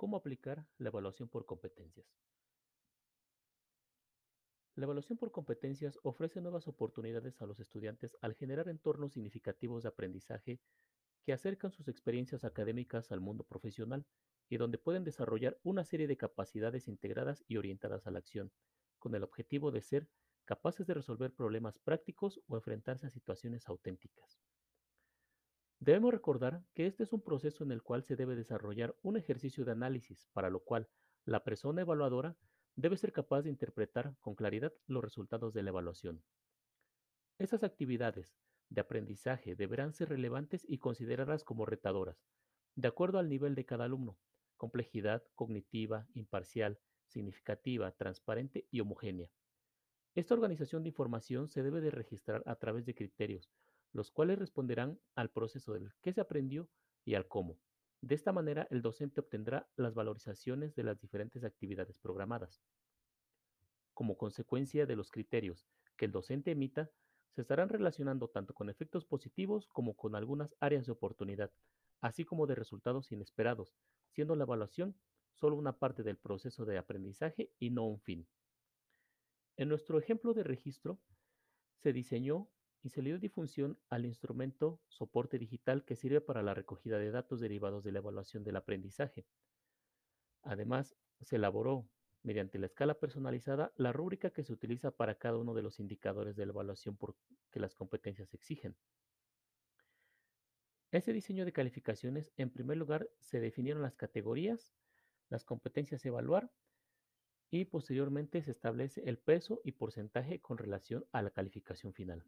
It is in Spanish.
¿Cómo aplicar la evaluación por competencias? La evaluación por competencias ofrece nuevas oportunidades a los estudiantes al generar entornos significativos de aprendizaje que acercan sus experiencias académicas al mundo profesional y donde pueden desarrollar una serie de capacidades integradas y orientadas a la acción, con el objetivo de ser capaces de resolver problemas prácticos o enfrentarse a situaciones auténticas. Debemos recordar que este es un proceso en el cual se debe desarrollar un ejercicio de análisis, para lo cual la persona evaluadora debe ser capaz de interpretar con claridad los resultados de la evaluación. Esas actividades de aprendizaje deberán ser relevantes y consideradas como retadoras, de acuerdo al nivel de cada alumno, complejidad cognitiva, imparcial, significativa, transparente y homogénea. Esta organización de información se debe de registrar a través de criterios, los cuales responderán al proceso del qué se aprendió y al cómo. De esta manera, el docente obtendrá las valorizaciones de las diferentes actividades programadas. Como consecuencia de los criterios que el docente emita, se estarán relacionando tanto con efectos positivos como con algunas áreas de oportunidad, así como de resultados inesperados, siendo la evaluación solo una parte del proceso de aprendizaje y no un fin. En nuestro ejemplo de registro, se diseñó y se le dio difusión al instrumento soporte digital que sirve para la recogida de datos derivados de la evaluación del aprendizaje. Además, se elaboró, mediante la escala personalizada, la rúbrica que se utiliza para cada uno de los indicadores de la evaluación por que las competencias exigen. Ese diseño de calificaciones, en primer lugar, se definieron las categorías, las competencias a evaluar y posteriormente se establece el peso y porcentaje con relación a la calificación final.